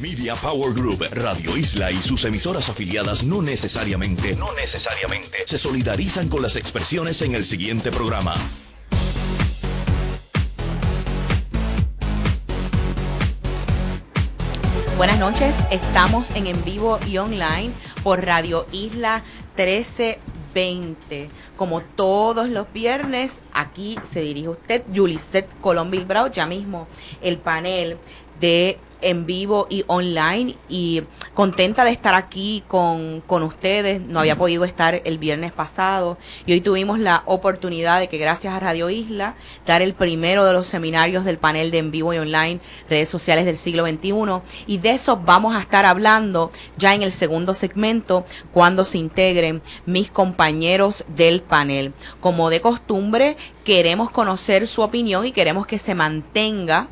Media Power Group, Radio Isla y sus emisoras afiliadas no necesariamente, no necesariamente se solidarizan con las expresiones en el siguiente programa. Buenas noches, estamos en en vivo y online por Radio Isla 1320. Como todos los viernes, aquí se dirige usted, Julisette Colón Bilbrao, ya mismo el panel de en vivo y online y contenta de estar aquí con, con, ustedes. No había podido estar el viernes pasado y hoy tuvimos la oportunidad de que gracias a Radio Isla dar el primero de los seminarios del panel de en vivo y online redes sociales del siglo XXI y de eso vamos a estar hablando ya en el segundo segmento cuando se integren mis compañeros del panel. Como de costumbre, queremos conocer su opinión y queremos que se mantenga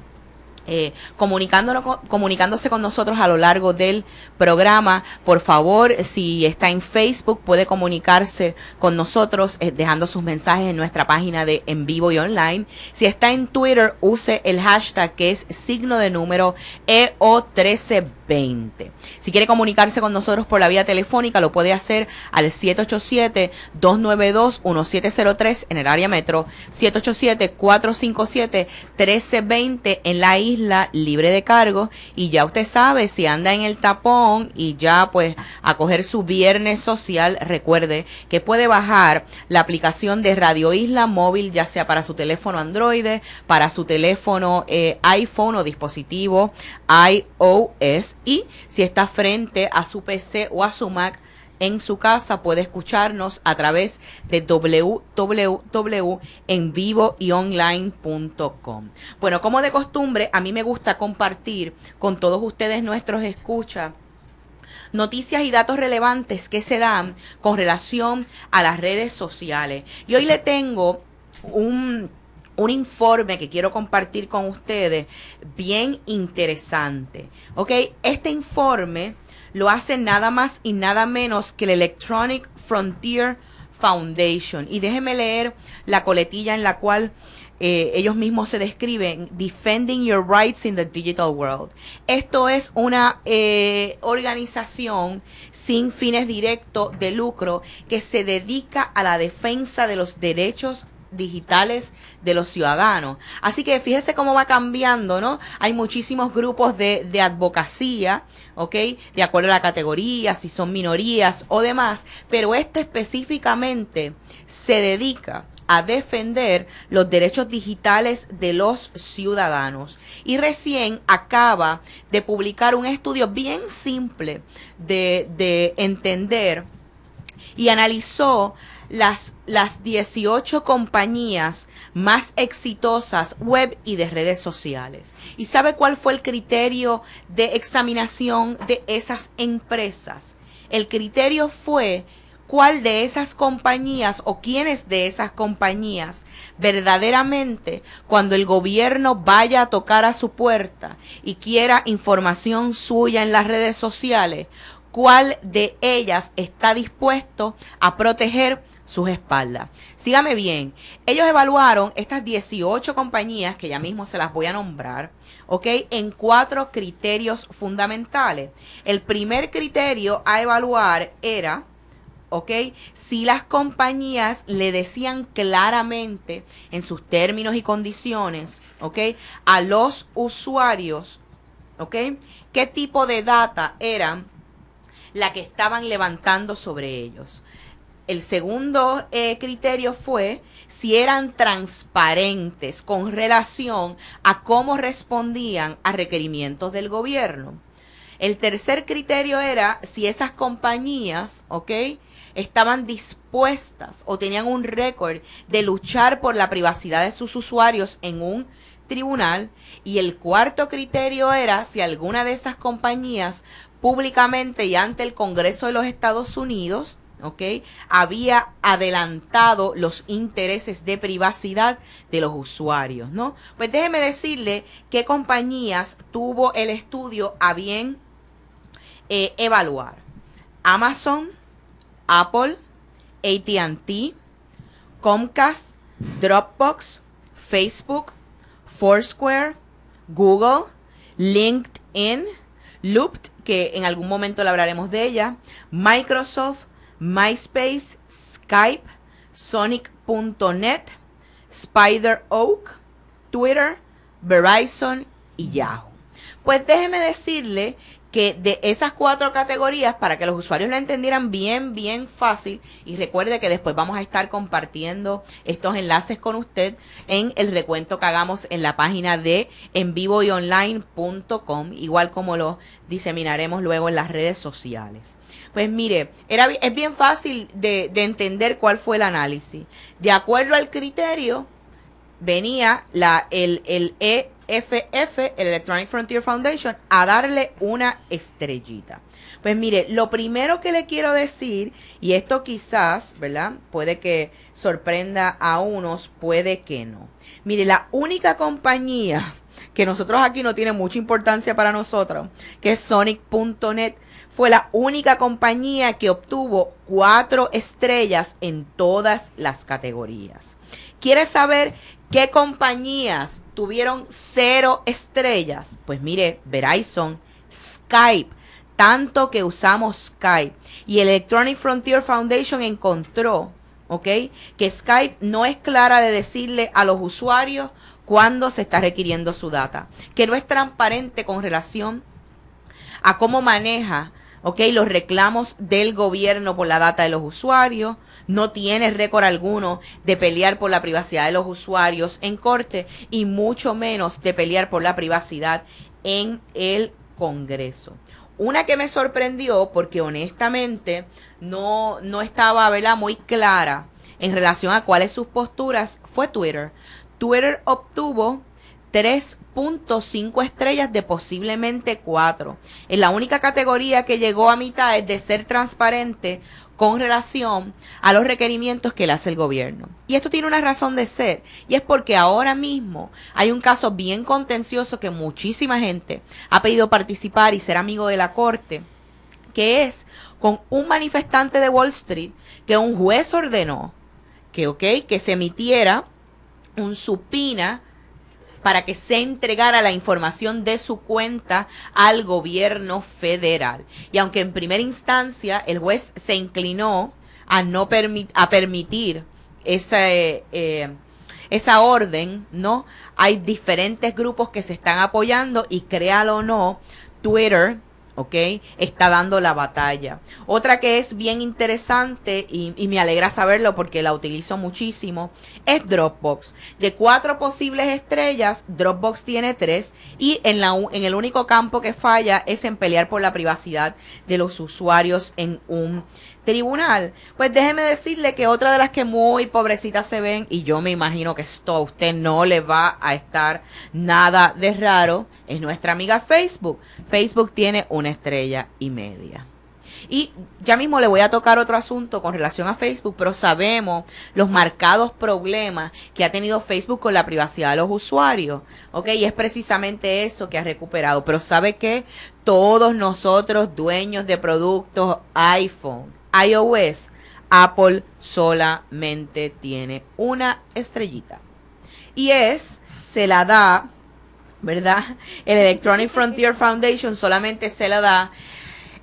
eh, comunicándose con nosotros a lo largo del programa. Por favor, si está en Facebook, puede comunicarse con nosotros eh, dejando sus mensajes en nuestra página de en vivo y online. Si está en Twitter, use el hashtag que es signo de número EO1320. Si quiere comunicarse con nosotros por la vía telefónica, lo puede hacer al 787-292-1703 en el área metro, 787-457-1320 en la isla libre de cargo. Y ya usted sabe si anda en el tapón y ya pues a coger su viernes social, recuerde que puede bajar la aplicación de Radio Isla móvil ya sea para su teléfono Android, para su teléfono eh, iPhone o dispositivo iOS y si está frente a su PC o a su Mac en su casa puede escucharnos a través de www.envivoyonline.com. Bueno, como de costumbre, a mí me gusta compartir con todos ustedes nuestros escuchas noticias y datos relevantes que se dan con relación a las redes sociales. Y hoy le tengo un, un informe que quiero compartir con ustedes bien interesante. ¿Ok? Este informe lo hace nada más y nada menos que el Electronic Frontier Foundation. Y déjeme leer la coletilla en la cual eh, ellos mismos se describen, Defending Your Rights in the Digital World. Esto es una eh, organización sin fines directos de lucro que se dedica a la defensa de los derechos digitales de los ciudadanos. Así que fíjese cómo va cambiando, ¿no? Hay muchísimos grupos de, de advocacía, ¿ok? De acuerdo a la categoría, si son minorías o demás, pero este específicamente se dedica a defender los derechos digitales de los ciudadanos. Y recién acaba de publicar un estudio bien simple de, de entender y analizó las, las 18 compañías más exitosas web y de redes sociales. ¿Y sabe cuál fue el criterio de examinación de esas empresas? El criterio fue cuál de esas compañías o quiénes de esas compañías verdaderamente cuando el gobierno vaya a tocar a su puerta y quiera información suya en las redes sociales, cuál de ellas está dispuesto a proteger sus espaldas. Sígame bien, ellos evaluaron estas 18 compañías, que ya mismo se las voy a nombrar, ¿ok? En cuatro criterios fundamentales. El primer criterio a evaluar era, ¿ok? Si las compañías le decían claramente en sus términos y condiciones, ¿ok? A los usuarios, ¿ok? ¿Qué tipo de data eran la que estaban levantando sobre ellos? El segundo eh, criterio fue si eran transparentes con relación a cómo respondían a requerimientos del gobierno. El tercer criterio era si esas compañías, ¿ok? Estaban dispuestas o tenían un récord de luchar por la privacidad de sus usuarios en un tribunal. Y el cuarto criterio era si alguna de esas compañías públicamente y ante el Congreso de los Estados Unidos ¿ok? Había adelantado los intereses de privacidad de los usuarios, ¿no? Pues déjeme decirle qué compañías tuvo el estudio a bien eh, evaluar. Amazon, Apple, ATT, Comcast, Dropbox, Facebook, Foursquare, Google, LinkedIn, Looped, que en algún momento le hablaremos de ella, Microsoft, MySpace, Skype, Sonic.net, Spider Oak, Twitter, Verizon y Yahoo. Pues déjeme decirle que de esas cuatro categorías, para que los usuarios la entendieran bien, bien fácil, y recuerde que después vamos a estar compartiendo estos enlaces con usted en el recuento que hagamos en la página de en vivo y online.com, igual como lo diseminaremos luego en las redes sociales. Pues mire, era, es bien fácil de, de entender cuál fue el análisis. De acuerdo al criterio, venía la, el, el EFF, el Electronic Frontier Foundation, a darle una estrellita. Pues mire, lo primero que le quiero decir, y esto quizás, ¿verdad? Puede que sorprenda a unos, puede que no. Mire, la única compañía que nosotros aquí no tiene mucha importancia para nosotros, que es Sonic.net, fue la única compañía que obtuvo cuatro estrellas en todas las categorías. ¿Quieres saber qué compañías tuvieron cero estrellas? Pues mire, Verizon, Skype, tanto que usamos Skype. Y Electronic Frontier Foundation encontró, ¿ok? Que Skype no es clara de decirle a los usuarios cuándo se está requiriendo su data, que no es transparente con relación a cómo maneja ¿ok? Los reclamos del gobierno por la data de los usuarios, no tiene récord alguno de pelear por la privacidad de los usuarios en corte y mucho menos de pelear por la privacidad en el Congreso. Una que me sorprendió porque honestamente no, no estaba ¿verdad? muy clara en relación a cuáles sus posturas fue Twitter. Twitter obtuvo 3.5 estrellas de posiblemente 4. En la única categoría que llegó a mitad es de ser transparente con relación a los requerimientos que le hace el gobierno. Y esto tiene una razón de ser, y es porque ahora mismo hay un caso bien contencioso que muchísima gente ha pedido participar y ser amigo de la corte, que es con un manifestante de Wall Street que un juez ordenó que, ok, que se emitiera un supina para que se entregara la información de su cuenta al gobierno federal. Y aunque en primera instancia el juez se inclinó a no permitir esa, eh, esa orden, ¿no? Hay diferentes grupos que se están apoyando y créalo o no, Twitter ¿ok? Está dando la batalla. Otra que es bien interesante y, me alegra saberlo porque la utilizo muchísimo es Dropbox. De cuatro posibles estrellas, Dropbox tiene tres y en, la, en el único campo que falla es en pelear por la privacidad de los usuarios en un tribunal. Pues déjeme decirle que otra de las que muy pobrecitas se ven, y yo me imagino que esto a usted no le va a estar nada de raro, es nuestra amiga Facebook. Facebook tiene una estrella y media. Y ya mismo le voy a tocar otro asunto con relación a Facebook, pero sabemos los marcados problemas que ha tenido Facebook con la privacidad de los usuarios. ¿Ok? Y es precisamente eso que ha recuperado. Pero ¿sabe qué? Todos nosotros, dueños de productos iPhone, iOS, Apple solamente tiene una estrellita. Y es, se la da, ¿verdad? El Electronic Frontier Foundation solamente se la da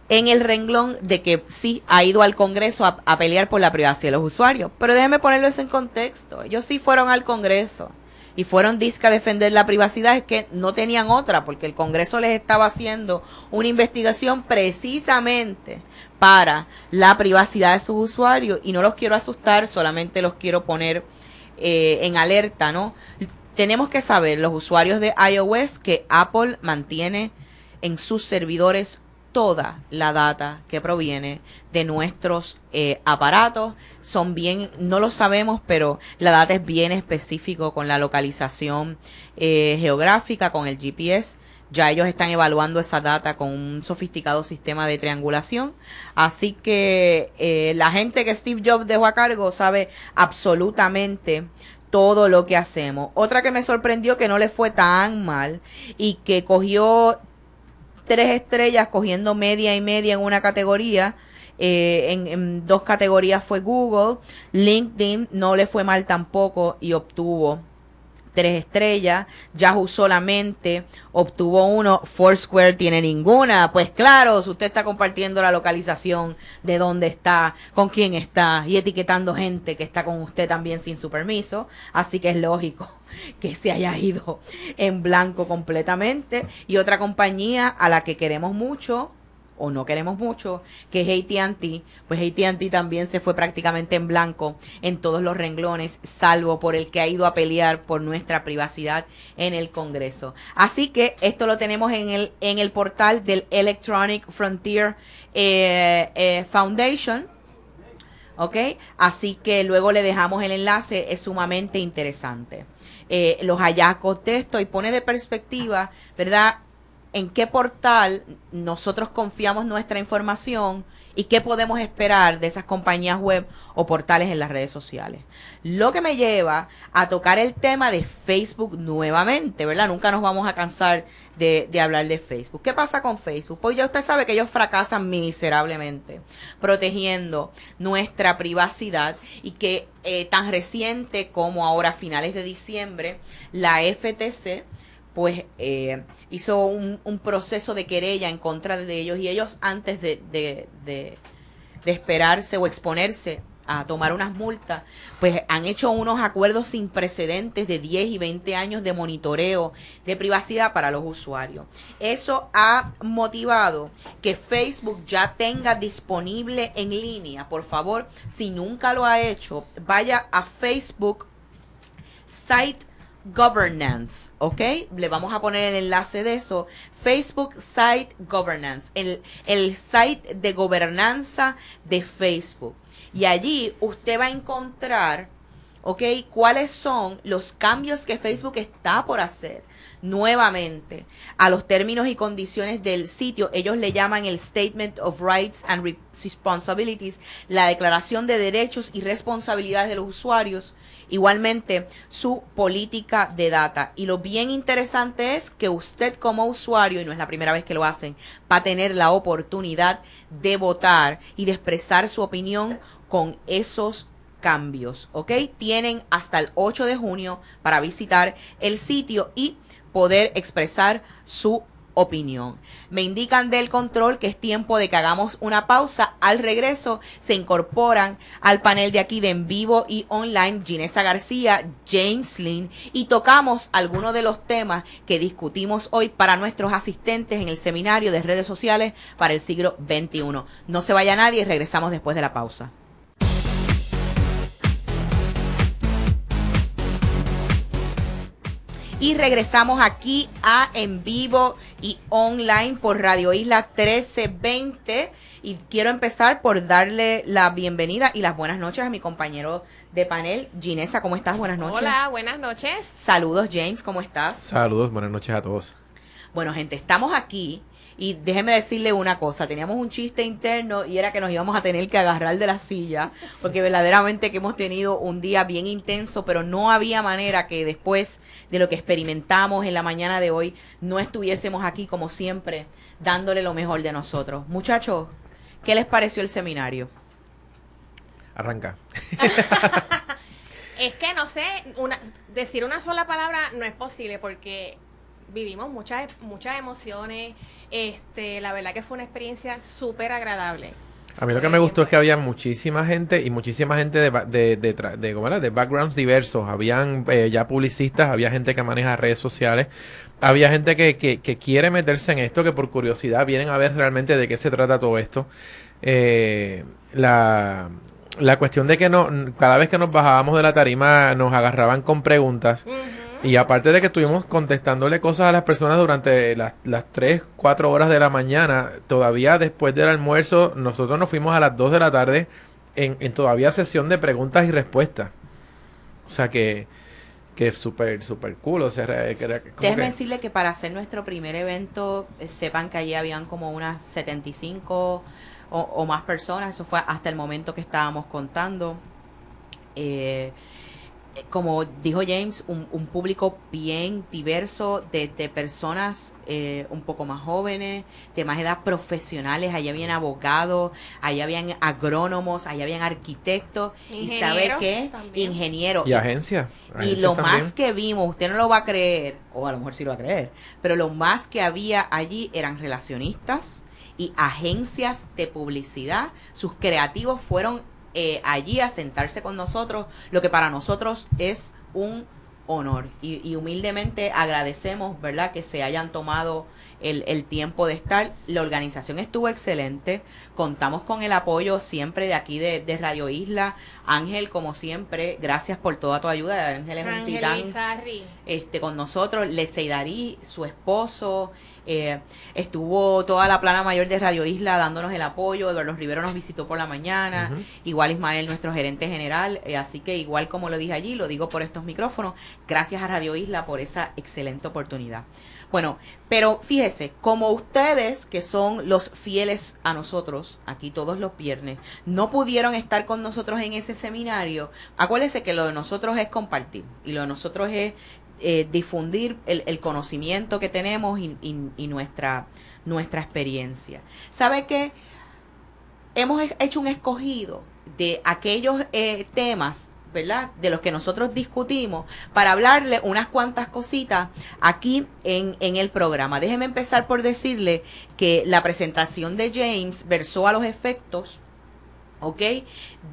en el renglón de que sí ha ido al Congreso a, pelear por la privacidad de los usuarios. Pero déjeme ponerlo eso en contexto. Ellos sí fueron al Congreso y fueron disca a defender la privacidad, es que no tenían otra, porque el Congreso les estaba haciendo una investigación precisamente para la privacidad de sus usuarios y no los quiero asustar, solamente los quiero poner eh, en alerta, ¿no? Tenemos que saber, los usuarios de iOS, que Apple mantiene en sus servidores toda la data que proviene de nuestros eh, aparatos. Son bien, no lo sabemos, pero la data es bien específico con la localización eh, geográfica, con el GPS. Ya ellos están evaluando esa data con un sofisticado sistema de triangulación. Así que eh, la gente que Steve Jobs dejó a cargo sabe absolutamente todo lo que hacemos. Otra que me sorprendió que no le fue tan mal y que cogió tres estrellas cogiendo media y media en una categoría. Eh, en, dos categorías fue Google. LinkedIn no le fue mal tampoco y obtuvo tres estrellas. Yahoo solamente obtuvo uno. Foursquare tiene ninguna. Pues claro, si usted está compartiendo la localización de dónde está, con quién está y etiquetando gente que está con usted también sin su permiso. Así que es lógico que se haya ido en blanco completamente. Y otra compañía a la que queremos mucho, o no queremos mucho, que es ATT, pues ATT también se fue prácticamente en blanco en todos los renglones, salvo por el que ha ido a pelear por nuestra privacidad en el Congreso. Así que esto lo tenemos en el, en el portal del Electronic Frontier eh, eh, Foundation. ¿Ok? Así que luego le dejamos el enlace, es sumamente interesante. Eh, los hallazgos de esto y pone de perspectiva, ¿verdad? En qué portal nosotros confiamos nuestra información y qué podemos esperar de esas compañías web o portales en las redes sociales. Lo que me lleva a tocar el tema de Facebook nuevamente, ¿verdad? Nunca nos vamos a cansar de, hablar de Facebook. ¿Qué pasa con Facebook? Pues ya usted sabe que ellos fracasan miserablemente protegiendo nuestra privacidad y que eh, tan reciente como ahora a finales de diciembre, la FTC pues eh, hizo un, proceso de querella en contra de ellos y ellos antes de, de, de, esperarse o exponerse a tomar unas multas, pues han hecho unos acuerdos sin precedentes de 10 y 20 años de monitoreo de privacidad para los usuarios. Eso ha motivado que Facebook ya tenga disponible en línea, por favor, si nunca lo ha hecho, vaya a Facebook site Governance, ¿ok? Le vamos a poner el enlace de eso. Facebook Site Governance, el, el site de gobernanza de Facebook. Y allí usted va a encontrar, ¿ok? ¿Cuáles son los cambios que Facebook está por hacer? nuevamente a los términos y condiciones del sitio. Ellos le llaman el Statement of Rights and Responsibilities, la declaración de derechos y responsabilidades de los usuarios. Igualmente, su política de data. Y lo bien interesante es que usted como usuario, y no es la primera vez que lo hacen, va a tener la oportunidad de votar y de expresar su opinión con esos cambios, ¿ok? Tienen hasta el 8 de junio para visitar el sitio y poder expresar su opinión. Me indican del control que es tiempo de que hagamos una pausa. Al regreso se incorporan al panel de aquí de en vivo y online Ginesa García, James Lynn y tocamos algunos de los temas que discutimos hoy para nuestros asistentes en el seminario de redes sociales para el siglo XXI. No se vaya nadie y regresamos después de la pausa. Y regresamos aquí a en vivo y online por Radio Isla 1320 y quiero empezar por darle la bienvenida y las buenas noches a mi compañero de panel, Ginesa, ¿cómo estás? Buenas noches. Hola, buenas noches. Saludos, James, ¿cómo estás? Saludos, buenas noches a todos. Bueno, gente, estamos aquí y déjeme decirle una cosa, teníamos un chiste interno y era que nos íbamos a tener que agarrar de la silla, porque verdaderamente que hemos tenido un día bien intenso, pero no había manera que después de lo que experimentamos en la mañana de hoy, no estuviésemos aquí como siempre, dándole lo mejor de nosotros. Muchachos, ¿qué les pareció el seminario? Arranca. es que no sé, una, decir una sola palabra no es posible porque vivimos muchas muchas emociones, este, la verdad que fue una experiencia súper agradable. A mí lo que me gustó es que había muchísima gente y muchísima gente de, de, de, de, ¿cómo era? de backgrounds diversos. Habían eh, ya publicistas, había gente que maneja redes sociales, había gente que, que, que, quiere meterse en esto, que por curiosidad vienen a ver realmente de qué se trata todo esto. Eh, la, la cuestión de que no, cada vez que nos bajábamos de la tarima nos agarraban con preguntas. Y aparte de que estuvimos contestándole cosas a las personas durante las, las 3, 4 horas de la mañana, todavía después del almuerzo, nosotros nos fuimos a las 2 de la tarde en, en todavía sesión de preguntas y respuestas. O sea que, que es súper, súper cool. O sea, Déjeme decirle que para hacer nuestro primer evento, eh, sepan que allí habían como unas 75 o, o más personas. Eso fue hasta el momento que estábamos contando. Eh, como dijo James, un, un público bien diverso de, de personas eh, un poco más jóvenes, de más edad profesionales. Allá habían abogados, allá habían agrónomos, allá habían arquitectos. ¿Y sabe qué? Ingenieros. Y agencias. Y lo más que vimos, usted no lo va a creer, o a lo mejor sí lo va a creer, pero lo más que había allí eran relacionistas y agencias de publicidad. Sus creativos fueron eh, allí a sentarse con nosotros, lo que para nosotros es un honor. Y, y, humildemente agradecemos, ¿verdad?, que se hayan tomado el, el, tiempo de estar. La organización estuvo excelente. Contamos con el apoyo siempre de aquí de, de Radio Isla. Ángel, como siempre, gracias por toda tu ayuda. Ángel es un titán. Este, con nosotros, Leseidarí, su esposo. Eh, estuvo toda la plana mayor de Radio Isla dándonos el apoyo. Eduardo Rivero nos visitó por la mañana. Igual Ismael, nuestro gerente general. Eh, así que igual como lo dije allí, lo digo por estos micrófonos. Gracias a Radio Isla por esa excelente oportunidad. Bueno, pero fíjese, como ustedes que son los fieles a nosotros, aquí todos los viernes, no pudieron estar con nosotros en ese seminario, acuérdense que lo de nosotros es compartir y lo de nosotros es eh, difundir el, conocimiento que tenemos y, y, nuestra, nuestra experiencia. ¿Sabe qué? Hemos hecho un escogido de aquellos eh, temas ¿verdad? De los que nosotros discutimos para hablarle unas cuantas cositas aquí en, en el programa. Déjeme empezar por decirle que la presentación de James versó a los efectos ¿ok?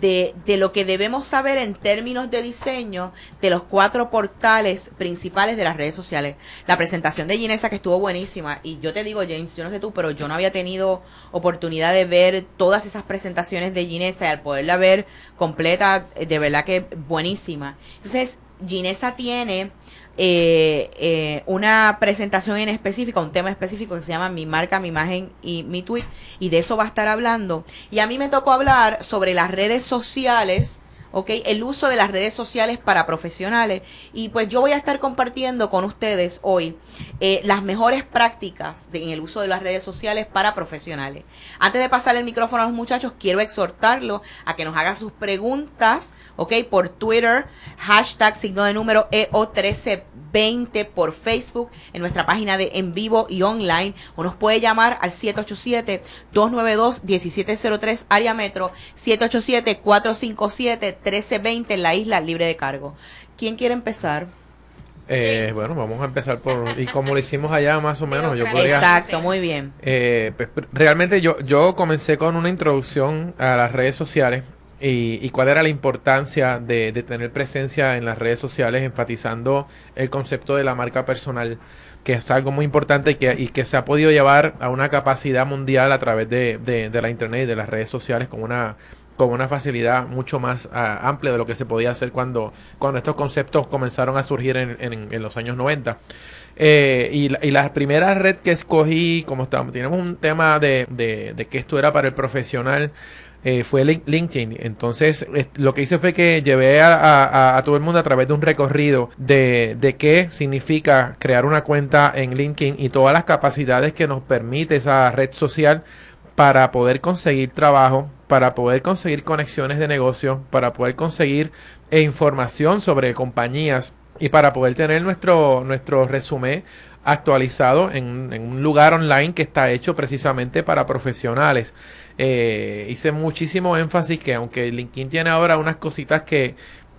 De, de, lo que debemos saber en términos de diseño de los cuatro portales principales de las redes sociales. La presentación de Ginesa que estuvo buenísima y yo te digo James, yo no sé tú, pero yo no había tenido oportunidad de ver todas esas presentaciones de Ginesa y al poderla ver completa, de verdad que buenísima. Entonces, Ginesa tiene eh, eh, una presentación en específico, un tema específico que se llama Mi marca, mi imagen y mi tweet, y de eso va a estar hablando. Y a mí me tocó hablar sobre las redes sociales. ¿Ok? El uso de las redes sociales para profesionales. Y pues yo voy a estar compartiendo con ustedes hoy eh, las mejores prácticas en el uso de las redes sociales para profesionales. Antes de pasar el micrófono a los muchachos, quiero exhortarlos a que nos hagan sus preguntas, ¿ok? Por Twitter, hashtag signo de número EO1320 por Facebook, en nuestra página de en vivo y online, o nos puede llamar al 787-292-1703 área metro, 787-457 1320 en la isla libre de cargo. ¿Quién quiere empezar? Eh, bueno, vamos a empezar por y como lo hicimos allá más o menos, yo podría. Exacto, muy bien. Eh, pues, realmente yo yo comencé con una introducción a las redes sociales y, y cuál era la importancia de, tener presencia en las redes sociales, enfatizando el concepto de la marca personal, que es algo muy importante y que, y que se ha podido llevar a una capacidad mundial a través de, la internet y de las redes sociales con una con una facilidad mucho más uh, amplia de lo que se podía hacer cuando, cuando estos conceptos comenzaron a surgir en, en, los años 90. Eh, y, la, y, la, primera red que escogí, como estábamos, tenemos un tema de, de que esto era para el profesional, eh, fue LinkedIn. Entonces, lo que hice fue que llevé a, a, a, todo el mundo a través de un recorrido de, de qué significa crear una cuenta en LinkedIn y todas las capacidades que nos permite esa red social para poder conseguir trabajo, para poder conseguir conexiones de negocio, para poder conseguir eh, información sobre compañías y para poder tener nuestro, nuestro resumen actualizado en, un lugar online que está hecho precisamente para profesionales. Eh, hice muchísimo énfasis que aunque LinkedIn tiene ahora unas cositas que,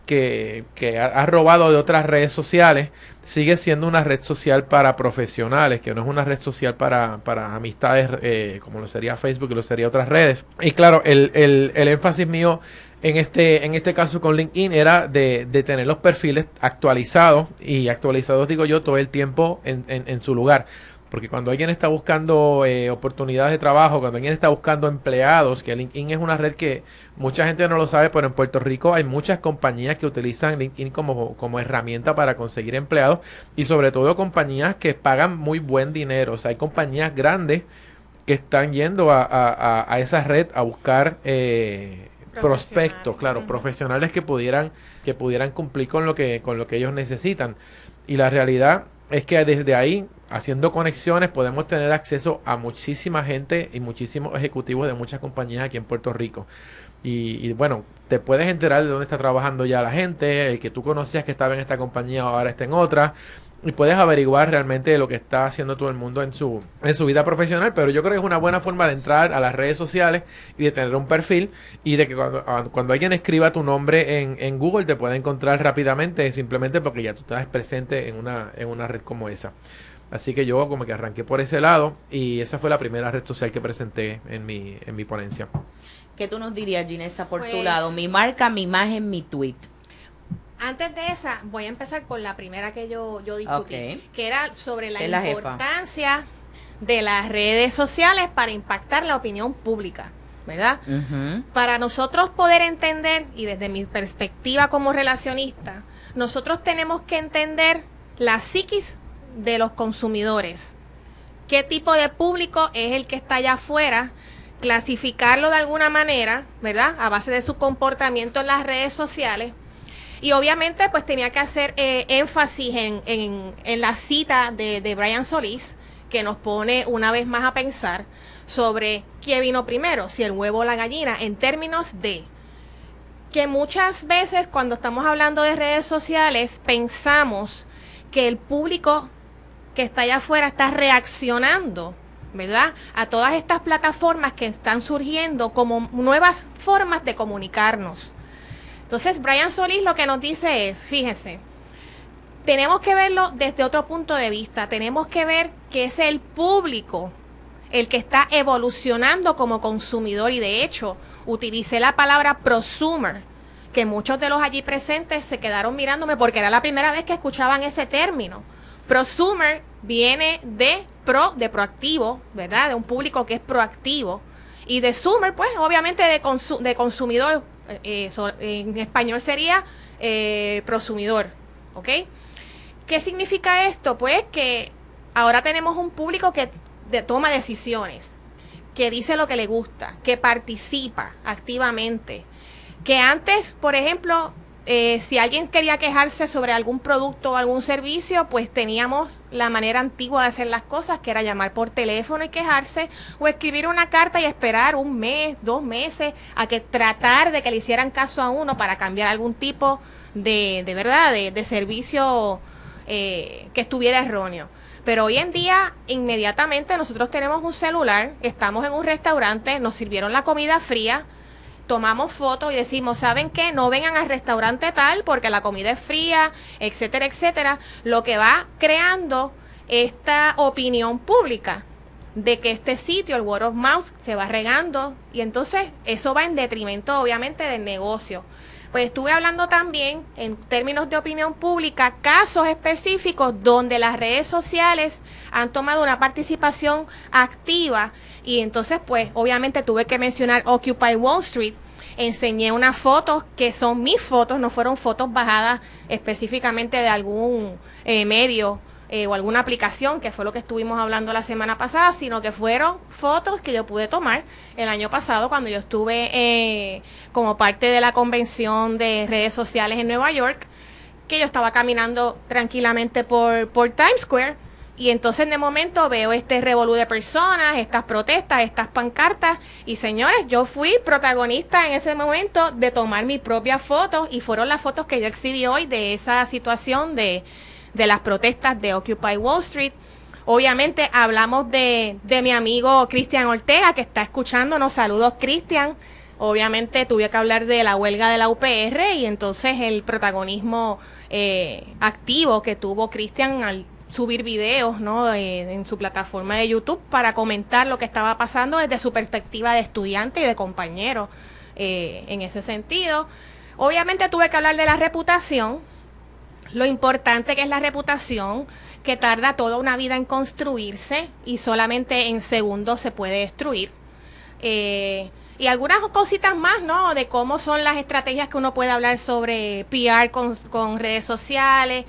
que, que ha, ha, robado de otras redes sociales, sigue siendo una red social para profesionales, que no es una red social para, para amistades eh, como lo sería Facebook y lo sería otras redes. Y claro, el, el, el énfasis mío en este, en este caso con LinkedIn era de, de, tener los perfiles actualizados y actualizados digo yo todo el tiempo en, en, su lugar. Porque cuando alguien está buscando eh, oportunidades de trabajo, cuando alguien está buscando empleados, que LinkedIn es una red que mucha gente no lo sabe, pero en Puerto Rico hay muchas compañías que utilizan LinkedIn como, como herramienta para conseguir empleados y sobre todo compañías que pagan muy buen dinero. O sea, hay compañías grandes que están yendo a, a, a esa red a buscar eh, prospectos, claro, uh -huh. profesionales que pudieran, que pudieran cumplir con lo que, con lo que ellos necesitan. Y la realidad es que desde ahí haciendo conexiones podemos tener acceso a muchísima gente y muchísimos ejecutivos de muchas compañías aquí en Puerto Rico. y, y, bueno, te puedes enterar de dónde está trabajando ya la gente, el que tú conocías que estaba en esta compañía ahora está en otra, y puedes averiguar realmente lo que está haciendo todo el mundo en su, en su vida profesional, pero yo creo que es una buena forma de entrar a las redes sociales y de tener un perfil y de que cuando, cuando alguien escriba tu nombre en, en Google te pueda encontrar rápidamente simplemente porque ya tú estás presente en una, en una red como esa. Así que yo como que arranqué por ese lado y esa fue la primera red social que presenté en mi, en mi ponencia. ¿Qué tú nos dirías, Ginesa, por tu pues lado? Mi marca, mi imagen, mi tweet. Antes de esa, voy a empezar con la primera que yo, yo discutí, que era sobre la importancia de las redes sociales para impactar la opinión pública, ¿verdad? Para nosotros poder entender, y desde mi perspectiva como relacionista, nosotros tenemos que entender la psiquis de los consumidores. ¿Qué tipo de público es el que está allá afuera? Clasificarlo de alguna manera, ¿verdad? A base de su comportamiento en las redes sociales y obviamente pues tenía que hacer eh, énfasis en, en, la cita de, de Brian Solís, que nos pone una vez más a pensar sobre qué vino primero, si el huevo o la gallina, en términos de que muchas veces cuando estamos hablando de redes sociales pensamos que el público que está allá afuera está reaccionando, ¿verdad? A todas estas plataformas que están surgiendo como nuevas formas de comunicarnos. Entonces, Brian Solís lo que nos dice es, fíjense, tenemos que verlo desde otro punto de vista, tenemos que ver que es el público el que está evolucionando como consumidor y de hecho utilicé la palabra prosumer, que muchos de los allí presentes se quedaron mirándome porque era la primera vez que escuchaban ese término. Prosumer viene de pro, de proactivo, ¿verdad? De un público que es proactivo. Y de sumer, pues obviamente de, de consumidor, eh, en español sería eh, prosumidor, ¿ok? ¿Qué significa esto? Pues que ahora tenemos un público que toma decisiones, que dice lo que le gusta, que participa activamente, que antes, por ejemplo, eh, si alguien quería quejarse sobre algún producto o algún servicio, pues teníamos la manera antigua de hacer las cosas, que era llamar por teléfono y quejarse, o escribir una carta y esperar un mes, dos meses, a que tratar de que le hicieran caso a uno para cambiar algún tipo de, de verdad, de, servicio eh, que estuviera erróneo. Pero hoy en día, inmediatamente nosotros tenemos un celular, estamos en un restaurante, nos sirvieron la comida fría, tomamos fotos y decimos, ¿saben qué? No vengan al restaurante tal porque la comida es fría, etcétera, etcétera. Lo que va creando esta opinión pública de que este sitio, el word of mouth, se va regando y entonces eso va en detrimento obviamente del negocio. Pues estuve hablando también en términos de opinión pública, casos específicos donde las redes sociales han tomado una participación activa y entonces pues obviamente tuve que mencionar Occupy Wall Street. Enseñé unas fotos que son mis fotos, no fueron fotos bajadas específicamente de algún eh, medio eh, o alguna aplicación, que fue lo que estuvimos hablando la semana pasada, sino que fueron fotos que yo pude tomar el año pasado cuando yo estuve eh, como parte de la convención de redes sociales en Nueva York, que yo estaba caminando tranquilamente por, por Times Square. Y entonces de momento veo este revolú de personas, estas protestas, estas pancartas. Y señores, yo fui protagonista en ese momento de tomar mis propias fotos y fueron las fotos que yo exhibí hoy de esa situación de, de las protestas de Occupy Wall Street. Obviamente hablamos de, de mi amigo Cristian Ortega, que está escuchándonos. Saludos, Cristian. Obviamente tuve que hablar de la huelga de la UPR y entonces el protagonismo eh, activo que tuvo Cristian al subir videos ¿no? en su plataforma de YouTube para comentar lo que estaba pasando desde su perspectiva de estudiante y de compañero eh, en ese sentido. Obviamente tuve que hablar de la reputación, lo importante que es la reputación, que tarda toda una vida en construirse y solamente en segundos se puede destruir. Eh, y algunas cositas más, ¿no? De cómo son las estrategias que uno puede hablar sobre PR con redes sociales,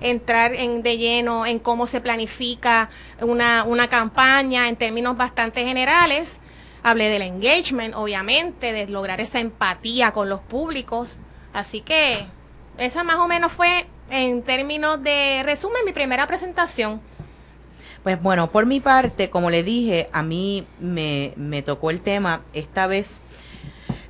entrar en, de lleno en cómo se planifica una, una campaña en términos bastante generales. Hablé del engagement, obviamente, de lograr esa empatía con los públicos. Así que esa más o menos fue en términos de resumen, mi primera presentación. Pues bueno, por mi parte, como le dije, a mí me, me tocó el tema esta vez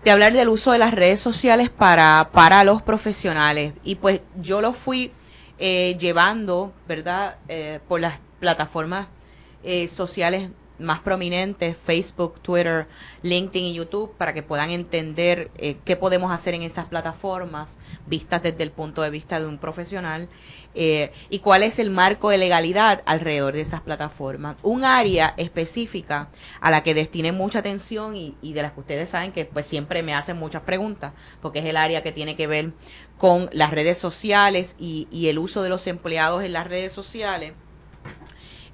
de hablar del uso de las redes sociales para, para los profesionales. Y pues yo lo fui eh, llevando, ¿verdad? Eh, por las plataformas eh, sociales más prominentes, Facebook, Twitter, LinkedIn y YouTube, para que puedan entender eh, qué podemos hacer en esas plataformas, vistas desde el punto de vista de un profesional, eh, y cuál es el marco de legalidad alrededor de esas plataformas. Un área específica a la que destine mucha atención y, de las que ustedes saben que pues siempre me hacen muchas preguntas, porque es el área que tiene que ver con las redes sociales y, y el uso de los empleados en las redes sociales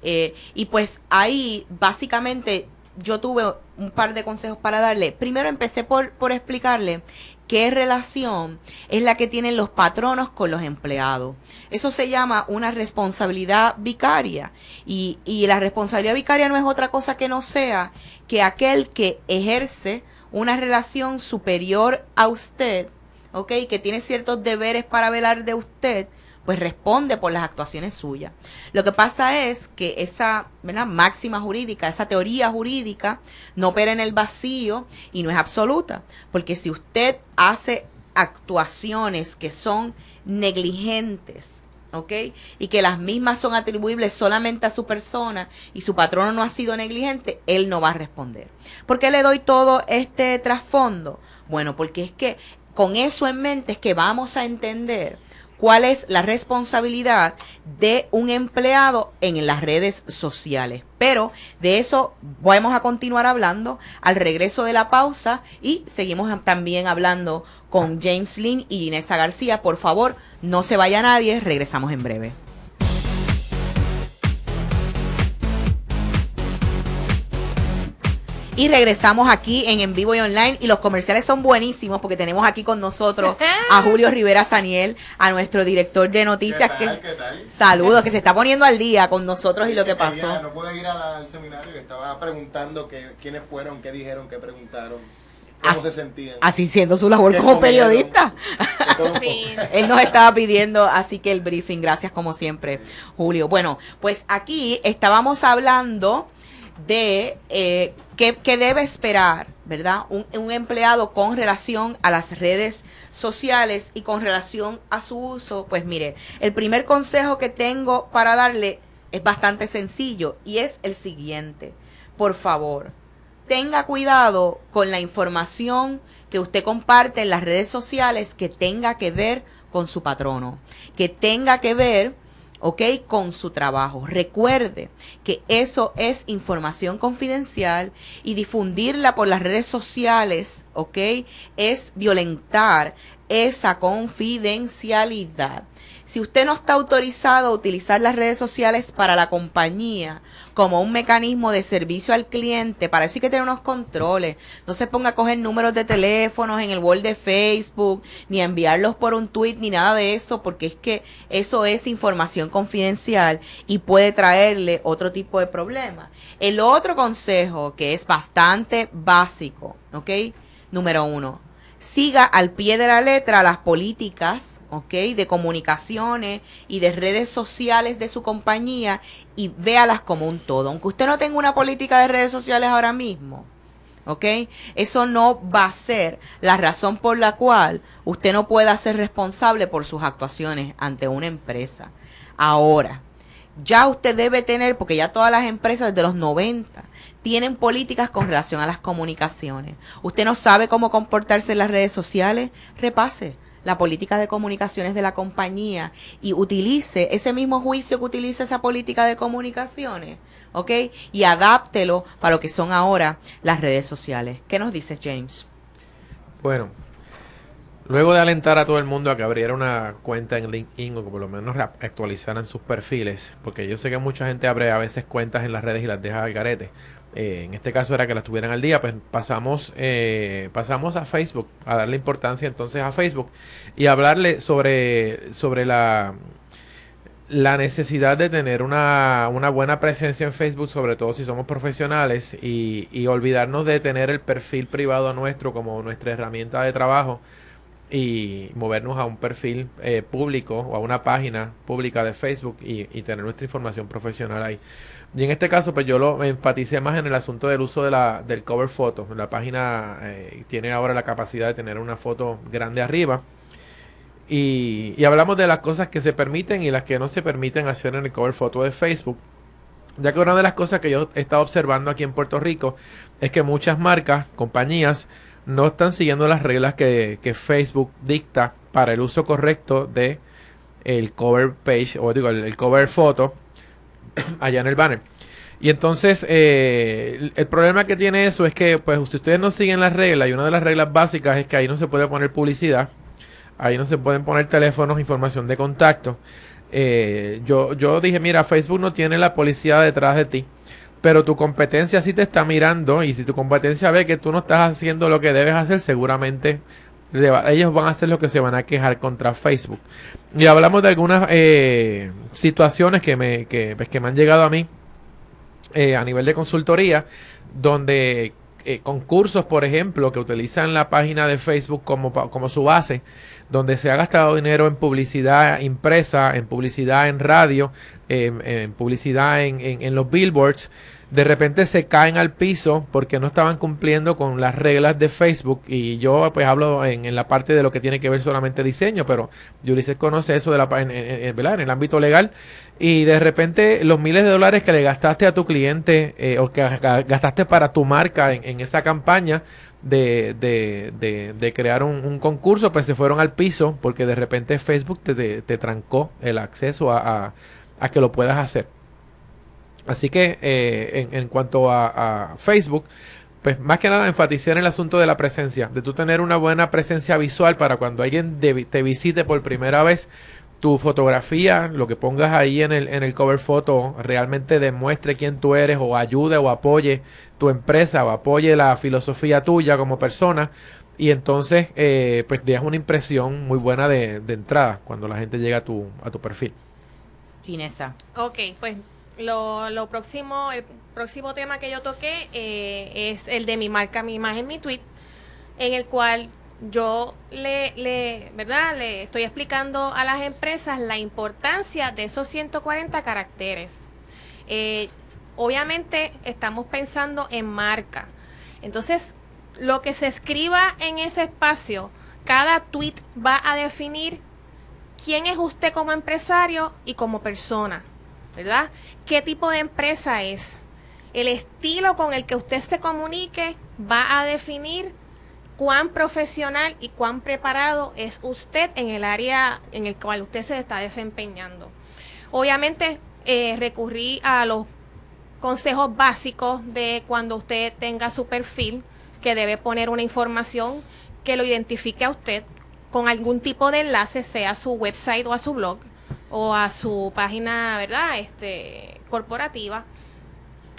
eh, y pues ahí básicamente yo tuve un par de consejos para darle. Primero empecé por, por explicarle qué relación es la que tienen los patronos con los empleados. Eso se llama una responsabilidad vicaria. Y, y la responsabilidad vicaria no es otra cosa que no sea que aquel que ejerce una relación superior a usted, ¿ok? Que tiene ciertos deberes para velar de usted, pues responde por las actuaciones suyas. Lo que pasa es que esa máxima jurídica, esa teoría jurídica, no opera en el vacío y no es absoluta, porque si usted hace actuaciones que son negligentes, ¿ok? Y que las mismas son atribuibles solamente a su persona y su patrono no ha sido negligente, él no va a responder. ¿Por qué le doy todo este trasfondo? Bueno, porque es que con eso en mente es que vamos a entender cuál es la responsabilidad de un empleado en las redes sociales. Pero de eso vamos a continuar hablando al regreso de la pausa y seguimos también hablando con James Lynn y Inesa García. Por favor, no se vaya nadie, regresamos en breve. Y regresamos aquí en En Vivo y Online. Y los comerciales son buenísimos porque tenemos aquí con nosotros a Julio Rivera Saniel, a nuestro director de noticias. que, Saludos, que se está poniendo al día con nosotros y lo que pasó. no pude ir al seminario que estaba preguntando que, quiénes fueron, qué dijeron, qué preguntaron. ¿Cómo se sentían? Así siendo su labor como periodista. Él nos estaba pidiendo, así que el briefing, gracias como siempre, Julio. Bueno, pues aquí estábamos hablando de eh, qué, debe esperar, ¿verdad? Un, un, empleado con relación a las redes sociales y con relación a su uso. Pues mire, el primer consejo que tengo para darle es bastante sencillo y es el siguiente. Por favor, tenga cuidado con la información que usted comparte en las redes sociales que tenga que ver con su patrono, que tenga que ver ¿ok? Con su trabajo. Recuerde que eso es información confidencial y difundirla por las redes sociales, ¿ok? Es violentar esa confidencialidad. Si usted no está autorizado a utilizar las redes sociales para la compañía como un mecanismo de servicio al cliente, para eso hay que tener unos controles. No se ponga a coger números de teléfonos en el wall de Facebook, ni a enviarlos por un tweet, ni nada de eso, porque es que eso es información confidencial y puede traerle otro tipo de problema. El otro consejo, que es bastante básico, ¿ok? Número uno, siga al pie de la letra las políticas ¿ok? De comunicaciones y de redes sociales de su compañía y véalas como un todo. Aunque usted no tenga una política de redes sociales ahora mismo, ¿ok? Eso no va a ser la razón por la cual usted no pueda ser responsable por sus actuaciones ante una empresa. Ahora, ya usted debe tener, porque ya todas las empresas de los 90 tienen políticas con relación a las comunicaciones. Usted no sabe cómo comportarse en las redes sociales, repase la política de comunicaciones de la compañía y utilice ese mismo juicio que utiliza esa política de comunicaciones, ¿ok? Y adáptelo para lo que son ahora las redes sociales. ¿Qué nos dice James? Bueno, luego de alentar a todo el mundo a que abriera una cuenta en LinkedIn o que por lo menos actualizaran sus perfiles, porque yo sé que mucha gente abre a veces cuentas en las redes y las deja al garete. Eh, en este caso era que las tuvieran al día, pues pasamos, eh, pasamos a Facebook, a darle importancia entonces a Facebook y hablarle sobre, sobre la, la necesidad de tener una, una buena presencia en Facebook, sobre todo si somos profesionales, y, y olvidarnos de tener el perfil privado nuestro como nuestra herramienta de trabajo y movernos a un perfil eh, público o a una página pública de Facebook y, tener nuestra información profesional ahí. Y en este caso, pues yo lo enfaticé más en el asunto del uso de la, del cover photo. La página eh, tiene ahora la capacidad de tener una foto grande arriba. Y, y, hablamos de las cosas que se permiten y las que no se permiten hacer en el cover photo de Facebook. Ya que una de las cosas que yo he estado observando aquí en Puerto Rico es que muchas marcas, compañías, no están siguiendo las reglas que, Facebook dicta para el uso correcto de el cover page o digo el, cover foto allá en el banner. Y entonces eh, el, problema que tiene eso es que pues si ustedes no siguen las reglas y una de las reglas básicas es que ahí no se puede poner publicidad, ahí no se pueden poner teléfonos, información de contacto. Eh, yo, yo dije, mira, Facebook no tiene la policía detrás de ti pero tu competencia sí te está mirando y si tu competencia ve que tú no estás haciendo lo que debes hacer, seguramente ellos van a hacer lo que se van a quejar contra Facebook. Y hablamos de algunas eh, situaciones que me, que, pues, que me han llegado a mí eh, a nivel de consultoría, donde eh, concursos, por ejemplo, que utilizan la página de Facebook como, como su base, donde se ha gastado dinero en publicidad impresa, en publicidad en radio, en, publicidad en, en, los billboards, de repente se caen al piso porque no estaban cumpliendo con las reglas de Facebook. Y yo pues hablo en, en la parte de lo que tiene que ver solamente diseño, pero Ulises conoce eso de la, en, en, el ámbito legal. Y de repente los miles de dólares que le gastaste a tu cliente eh, o que gastaste para tu marca en, esa campaña de, de, de, crear un, concurso, pues se fueron al piso porque de repente Facebook te, te, trancó el acceso a, a, que lo puedas hacer. Así que eh, en, en, cuanto a, Facebook, pues más que nada enfaticé en el asunto de la presencia, de tú tener una buena presencia visual para cuando alguien te visite por primera vez, tu fotografía, lo que pongas ahí en el, en el cover foto, realmente demuestre quién tú eres o ayude o apoye tu empresa o apoye la filosofía tuya como persona. Y entonces, eh, pues dejas una impresión muy buena de, de, entrada cuando la gente llega a tu, a tu perfil. Finesa. Ok, pues lo, lo próximo, el próximo tema que yo toqué eh, es el de mi marca, mi imagen, mi tweet, en el cual yo le, le, ¿verdad? Le estoy explicando a las empresas la importancia de esos 140 caracteres. Eh, obviamente estamos pensando en marca. Entonces, lo que se escriba en ese espacio, cada tweet va a definir quién es usted como empresario y como persona, ¿verdad? ¿Qué tipo de empresa es? El estilo con el que usted se comunique va a definir cuán profesional y cuán preparado es usted en el área en el cual usted se está desempeñando. Obviamente eh, recurrí a los consejos básicos de cuando usted tenga su perfil, que debe poner una información que lo identifique a usted con algún tipo de enlace, sea su website o a su blog o a su página, ¿verdad? Este corporativa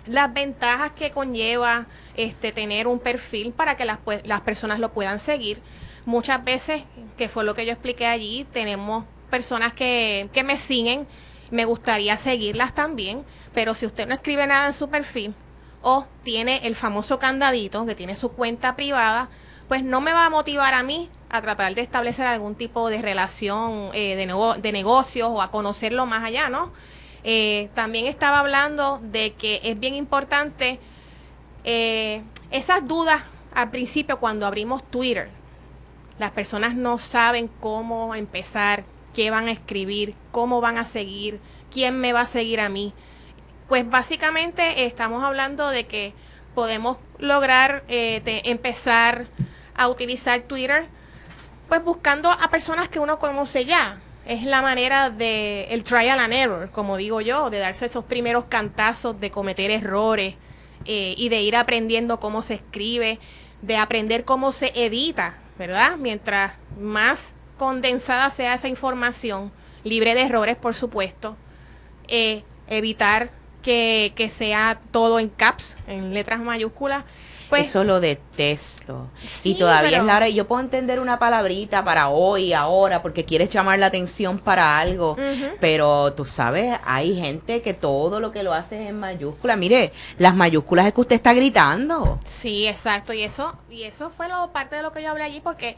las ventajas que conlleva este tener un perfil para que las, las personas lo puedan seguir. Muchas veces, que fue lo que yo expliqué allí, tenemos personas que, que me siguen, me gustaría seguirlas también, pero si usted no escribe nada en su perfil o tiene el famoso candadito que tiene su cuenta privada, pues no me va a motivar a mí a tratar de establecer algún tipo de relación eh, de, de negocios o a conocerlo más allá, ¿no? Eh, también estaba hablando de que es bien importante eh, esas dudas al principio cuando abrimos Twitter. Las personas no saben cómo empezar, qué van a escribir, cómo van a seguir, quién me va a seguir a mí. Pues básicamente estamos hablando de que podemos lograr empezar a utilizar Twitter pues buscando a personas que uno conoce ya, es la manera de el trial and error, como digo yo, de darse esos primeros cantazos, de cometer errores eh, y de ir aprendiendo cómo se escribe, de aprender cómo se edita, ¿verdad? Mientras más condensada sea esa información, libre de errores, por supuesto, eh, evitar que, que sea todo en caps, en letras mayúsculas, pues, Eso lo detesto. y todavía es la hora. Y yo puedo entender una palabrita para hoy, ahora, porque quieres llamar la atención para algo. Pero tú sabes, hay gente que todo lo que lo hace es en mayúscula. Mire, las mayúsculas es que usted está gritando. Sí, exacto. Y eso, y eso fue lo, parte de lo que yo hablé allí, porque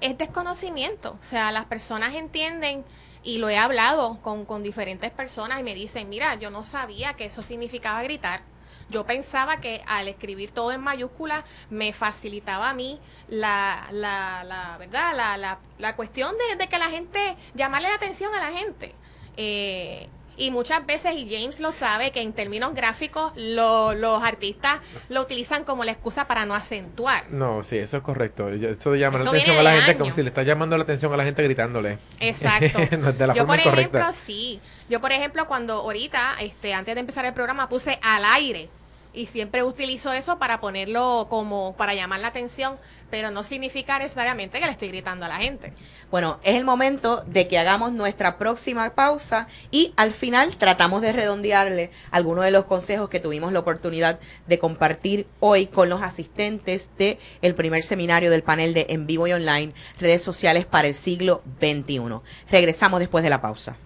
es desconocimiento. O sea, las personas entienden y lo he hablado con, con diferentes personas y me dicen, mira, yo no sabía que eso significaba gritar. Yo pensaba que al escribir todo en mayúscula me facilitaba a mí la, la, la ¿verdad? La, la, la cuestión de, de, que la gente, llamarle la atención a la gente. Eh, y muchas veces, y James lo sabe, que en términos gráficos los artistas lo utilizan como la excusa para no acentuar. No, sí, eso es correcto. Eso de llamar la atención a la gente como si le está llamando la atención a la gente gritándole. Exacto. Yo, por ejemplo, sí. Yo, por ejemplo, cuando ahorita, este, antes de empezar el programa, puse al aire y siempre utilizo eso para ponerlo como para llamar la atención, pero no significa necesariamente que le estoy gritando a la gente. Bueno, es el momento de que hagamos nuestra próxima pausa y al final tratamos de redondearle algunos de los consejos que tuvimos la oportunidad de compartir hoy con los asistentes de el primer seminario del panel de en vivo y online redes sociales para el siglo XXI. Regresamos después de la pausa.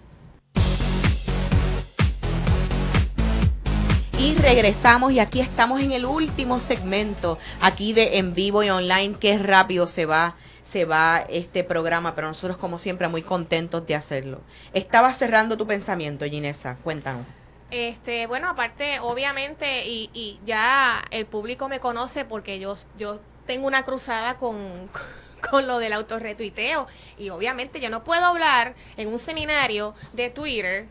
Y regresamos y aquí estamos en el último segmento aquí de en vivo y online. Qué rápido se va se va este programa, pero nosotros como siempre muy contentos de hacerlo. Estaba cerrando tu pensamiento, Ginesa, cuéntanos. Este, bueno, aparte, obviamente, y, y ya el público me conoce porque yo, yo tengo una cruzada con, con lo del autorretuiteo. Y obviamente yo no puedo hablar en un seminario de Twitter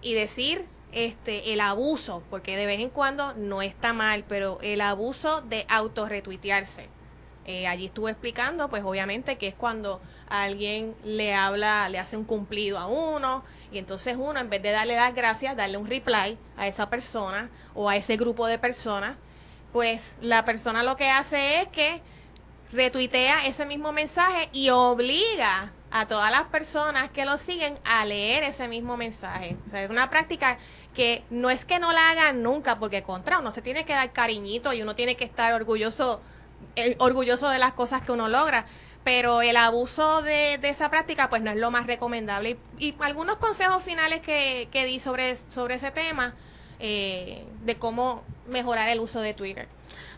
y decir este el abuso, porque de vez en cuando no está mal, pero el abuso de autorretuitearse. Eh, allí estuve explicando, pues obviamente que es cuando alguien le habla, le hace un cumplido a uno, y entonces uno, en vez de darle las gracias, darle un reply a esa persona o a ese grupo de personas, pues la persona lo que hace es que retuitea ese mismo mensaje y obliga a todas las personas que lo siguen a leer ese mismo mensaje. O sea, es una práctica que no es que no la hagan nunca, porque contra uno se tiene que dar cariñito y uno tiene que estar orgulloso, orgulloso de las cosas que uno logra. Pero el abuso de, esa práctica, pues no es lo más recomendable. Y, algunos consejos finales que, que, di sobre, sobre ese tema, eh, de cómo mejorar el uso de Twitter.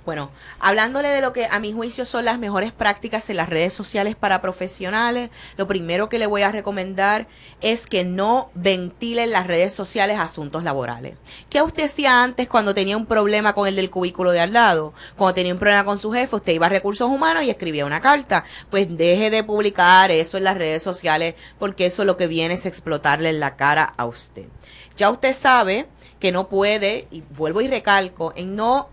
Bueno, hablándole de lo que a mi juicio son las mejores prácticas en las redes sociales para profesionales, lo primero que le voy a recomendar es que no ventilen las redes sociales asuntos laborales. ¿Qué usted hacía antes cuando tenía un problema con el del cubículo de al lado? Cuando tenía un problema con su jefe, usted iba a recursos humanos y escribía una carta. Pues deje de publicar eso en las redes sociales porque eso lo que viene es explotarle en la cara a usted. Ya usted sabe que no puede, y vuelvo y recalco, en no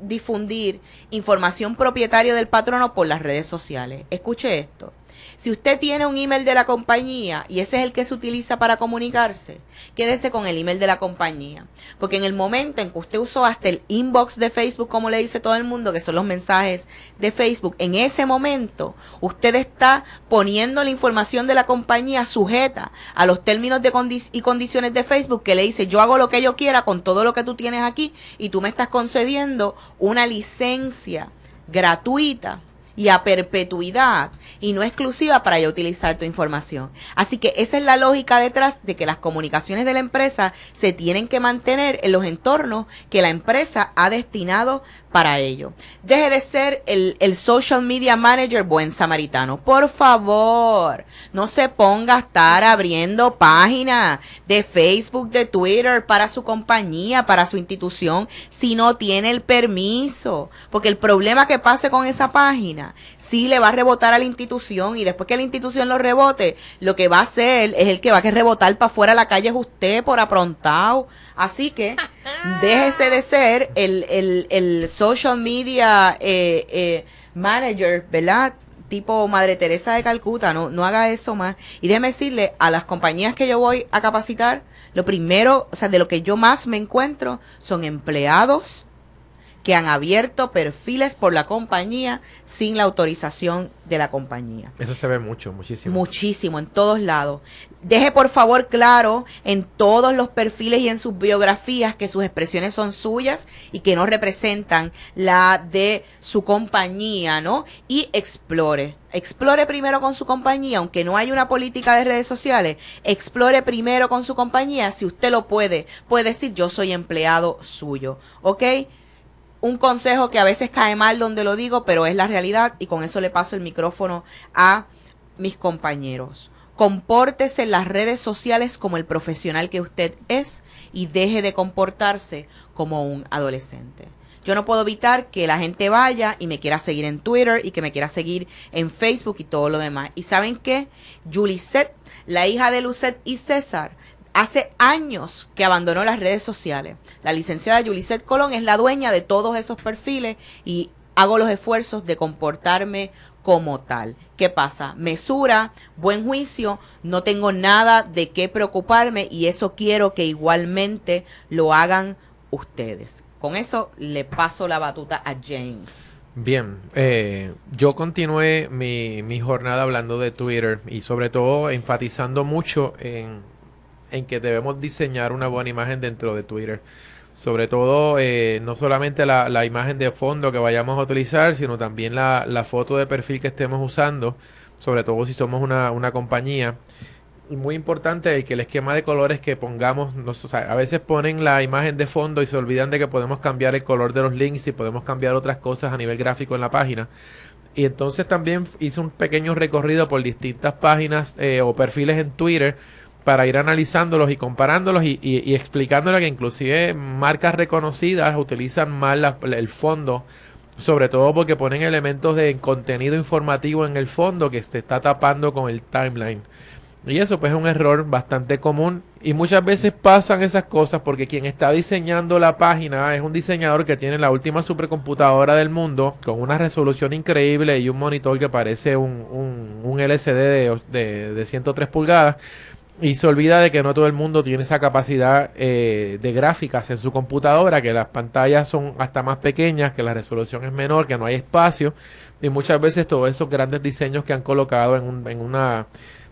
difundir información propietaria del patrono por las redes sociales. Escuche esto. Si usted tiene un email de la compañía y ese es el que se utiliza para comunicarse, quédese con el email de la compañía. Porque en el momento en que usted usó hasta el inbox de Facebook, como le dice todo el mundo, que son los mensajes de Facebook, en ese momento usted está poniendo la información de la compañía sujeta a los términos de y condiciones de Facebook que le dice yo hago lo que yo quiera con todo lo que tú tienes aquí y tú me estás concediendo una licencia gratuita y a perpetuidad y no exclusiva para yo utilizar tu información. Así que esa es la lógica detrás de que las comunicaciones de la empresa se tienen que mantener en los entornos que la empresa ha destinado para ello. Deje de ser el, el, social media manager buen samaritano. Por favor, no se ponga a estar abriendo páginas de Facebook, de Twitter para su compañía, para su institución, si no tiene el permiso. Porque el problema que pase con esa página, sí le va a rebotar a la institución y después que la institución lo rebote, lo que va a hacer es el que va a rebotar para afuera a la calle es usted por aprontado. Así que déjese de ser el, el, el social media eh, eh, manager, ¿verdad? Tipo Madre Teresa de Calcuta, no, no haga eso más. Y déjeme decirle a las compañías que yo voy a capacitar, lo primero, o sea, de lo que yo más me encuentro son empleados que han abierto perfiles por la compañía sin la autorización de la compañía. Eso se ve mucho, muchísimo. Muchísimo, en todos lados. Deje por favor claro en todos los perfiles y en sus biografías que sus expresiones son suyas y que no representan la de su compañía, ¿no? Y explore. Explore primero con su compañía, aunque no hay una política de redes sociales, explore primero con su compañía, si usted lo puede, puede decir yo soy empleado suyo, ¿ok? Un consejo que a veces cae mal donde lo digo, pero es la realidad y con eso le paso el micrófono a mis compañeros. Compórtese en las redes sociales como el profesional que usted es y deje de comportarse como un adolescente. Yo no puedo evitar que la gente vaya y me quiera seguir en Twitter y que me quiera seguir en Facebook y todo lo demás. ¿Y saben qué? Julisette, la hija de Lucette y César, hace años que abandonó las redes sociales. La licenciada Julisette Colón es la dueña de todos esos perfiles y hago los esfuerzos de comportarme como tal. ¿Qué pasa? Mesura, buen juicio, no tengo nada de qué preocuparme y eso quiero que igualmente lo hagan ustedes. Con eso le paso la batuta a James. Bien, eh, yo continué mi, mi jornada hablando de Twitter y sobre todo enfatizando mucho en, en que debemos diseñar una buena imagen dentro de Twitter. Sobre todo, eh, no solamente la, la, imagen de fondo que vayamos a utilizar, sino también la, la, foto de perfil que estemos usando, sobre todo si somos una, una compañía muy importante que el esquema de colores que pongamos, a veces ponen la imagen de fondo y se olvidan de que podemos cambiar el color de los links y podemos cambiar otras cosas a nivel gráfico en la página. Y entonces también hice un pequeño recorrido por distintas páginas eh, o perfiles en Twitter para ir analizándolos y comparándolos y, y, que inclusive marcas reconocidas utilizan mal el fondo, sobre todo porque ponen elementos de contenido informativo en el fondo que se está tapando con el timeline. Y eso pues es un error bastante común y muchas veces pasan esas cosas porque quien está diseñando la página es un diseñador que tiene la última supercomputadora del mundo con una resolución increíble y un monitor que parece un, un, LCD de, de, 103 pulgadas y se olvida de que no todo el mundo tiene esa capacidad eh, de gráficas en su computadora, que las pantallas son hasta más pequeñas, que la resolución es menor, que no hay espacio y muchas veces todos esos grandes diseños que han colocado en, en una.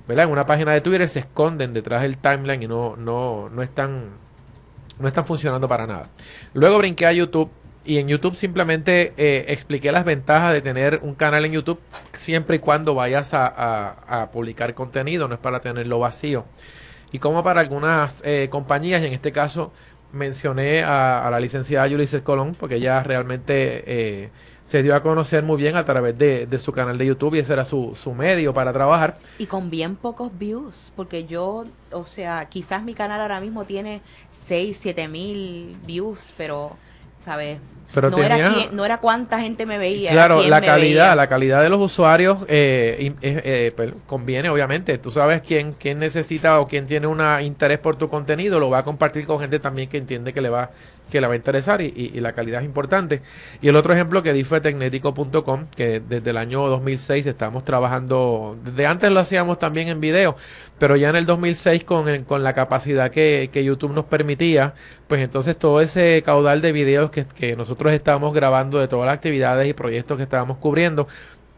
En una página de Twitter se esconden detrás del timeline y no, no, no están no están funcionando para nada. Luego brinqué a YouTube y en YouTube simplemente eh, expliqué las ventajas de tener un canal en YouTube siempre y cuando vayas a, publicar contenido, no es para tenerlo vacío. Y como para algunas eh, compañías, y en este caso mencioné a, la licenciada Ulises Colón, porque ella realmente eh, se dio a conocer muy bien a través de, de su canal de YouTube y ese era su, su, medio para trabajar. Y con bien pocos views, porque yo, o sea, quizás mi canal ahora mismo tiene 6, 7 mil views, pero, ¿sabes? Pero no, era no era cuánta gente me veía. Claro, la calidad, la calidad de los usuarios eh, eh, pues, conviene, obviamente. Tú sabes quién, quién necesita o quién tiene un interés por tu contenido, lo va a compartir con gente también que entiende que le va que le va a interesar y, la calidad es importante. Y el otro ejemplo que di fue tecnético.com, que desde el año 2006 estamos trabajando, desde antes lo hacíamos también en video, pero ya en el 2006 con, con la capacidad que, que, YouTube nos permitía, pues entonces todo ese caudal de videos que, que nosotros estábamos grabando de todas las actividades y proyectos que estábamos cubriendo,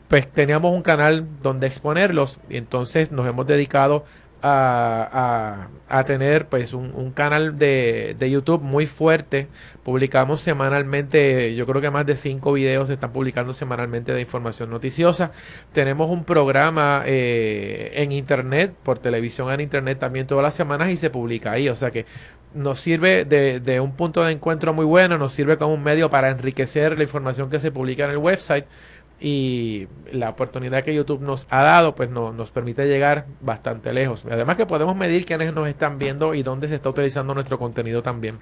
pues teníamos un canal donde exponerlos y entonces nos hemos dedicado a, tener pues un, canal de, de, YouTube muy fuerte. Publicamos semanalmente, yo creo que más de cinco videos se están publicando semanalmente de información noticiosa. Tenemos un programa eh, en internet, por televisión en internet también todas las semanas y se publica ahí. O sea que nos sirve de, de un punto de encuentro muy bueno, nos sirve como un medio para enriquecer la información que se publica en el website y la oportunidad que YouTube nos ha dado, pues no, nos permite llegar bastante lejos. Además que podemos medir quiénes nos están viendo y dónde se está utilizando nuestro contenido también.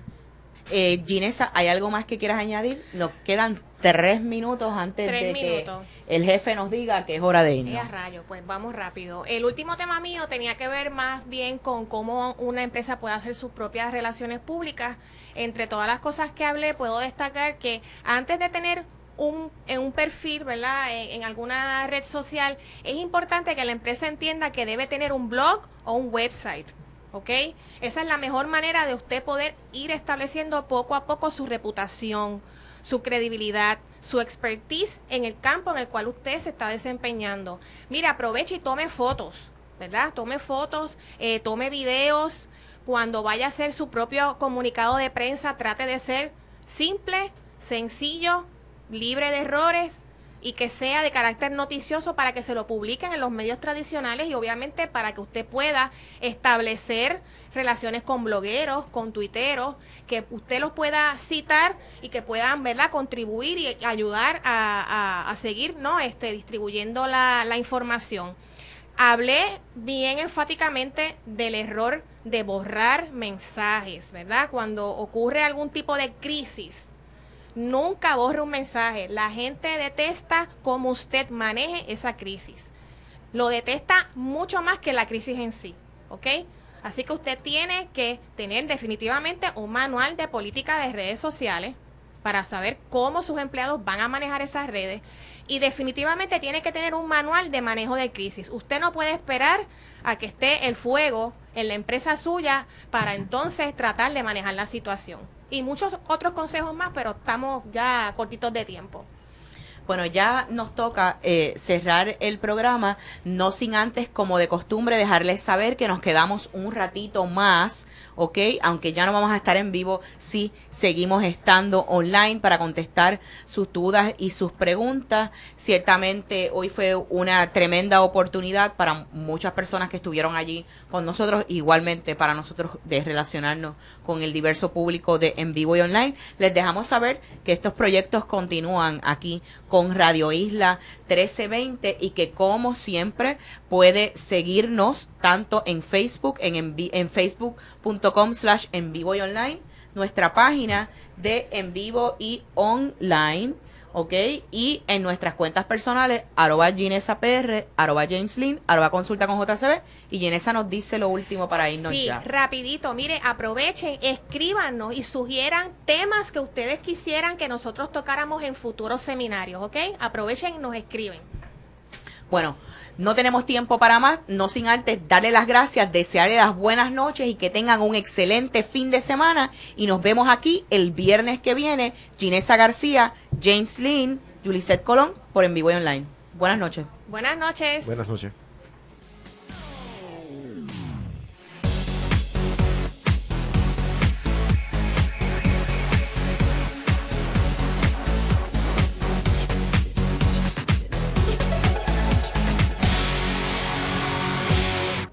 Eh, Ginesa, ¿hay algo más que quieras añadir? Nos quedan tres minutos antes de que el jefe nos diga que es hora de irnos. rayo, pues vamos rápido. El último tema mío tenía que ver más bien con cómo una empresa puede hacer sus propias relaciones públicas. Entre todas las cosas que hablé, puedo destacar que antes de tener en un perfil, ¿verdad? En, alguna red social, es importante que la empresa entienda que debe tener un blog o un website. ¿Ok? Esa es la mejor manera de usted poder ir estableciendo poco a poco su reputación, su credibilidad, su expertise en el campo en el cual usted se está desempeñando. Mire, aproveche y tome fotos, ¿verdad? Tome fotos, eh, tome videos. Cuando vaya a hacer su propio comunicado de prensa, trate de ser simple, sencillo, libre de errores, y que sea de carácter noticioso para que se lo publiquen en los medios tradicionales y obviamente para que usted pueda establecer relaciones con blogueros, con tuiteros, que usted los pueda citar y que puedan, ¿verdad?, contribuir y ayudar a, seguir, ¿no?, este, distribuyendo la, la información. Hablé bien enfáticamente del error de borrar mensajes, ¿verdad? Cuando ocurre algún tipo de crisis, nunca borre un mensaje. La gente detesta cómo usted maneje esa crisis. Lo detesta mucho más que la crisis en sí, ¿ok? Así que usted tiene que tener definitivamente un manual de política de redes sociales para saber cómo sus empleados van a manejar esas redes y definitivamente tiene que tener un manual de manejo de crisis. Usted no puede esperar a que esté el fuego en la empresa suya para entonces tratar de manejar la situación. Y muchos otros consejos más, pero estamos ya cortitos de tiempo. Bueno, ya nos toca eh, cerrar el programa, no sin antes, como de costumbre, dejarles saber que nos quedamos un ratito más, ¿ok? Aunque ya no vamos a estar en vivo, sí seguimos estando online para contestar sus dudas y sus preguntas. Ciertamente hoy fue una tremenda oportunidad para muchas personas que estuvieron allí con nosotros, igualmente para nosotros de relacionarnos con el diverso público de en vivo y online. Les dejamos saber que estos proyectos continúan aquí con Radio Isla 1320 y que como siempre puede seguirnos tanto en Facebook, en, en facebook.com slash en vivo y online, nuestra página de en vivo y online ¿ok? Y en nuestras cuentas personales, arroba Ginesa PR, arroba James Lynn, arroba consulta con JCB, y Ginesa nos dice lo último para irnos sí, rapidito, mire, aprovechen, escríbanos y sugieran temas que ustedes quisieran que nosotros tocáramos en futuros seminarios, ¿ok? Aprovechen y nos escriben. Bueno, no tenemos tiempo para más, no sin antes darle las gracias, desearle las buenas noches y que tengan un excelente fin de semana. Y nos vemos aquí el viernes que viene. Ginesa García, James Lynn, Julisette Colón por En Vivo y Online. Buenas noches. Buenas noches. Buenas noches.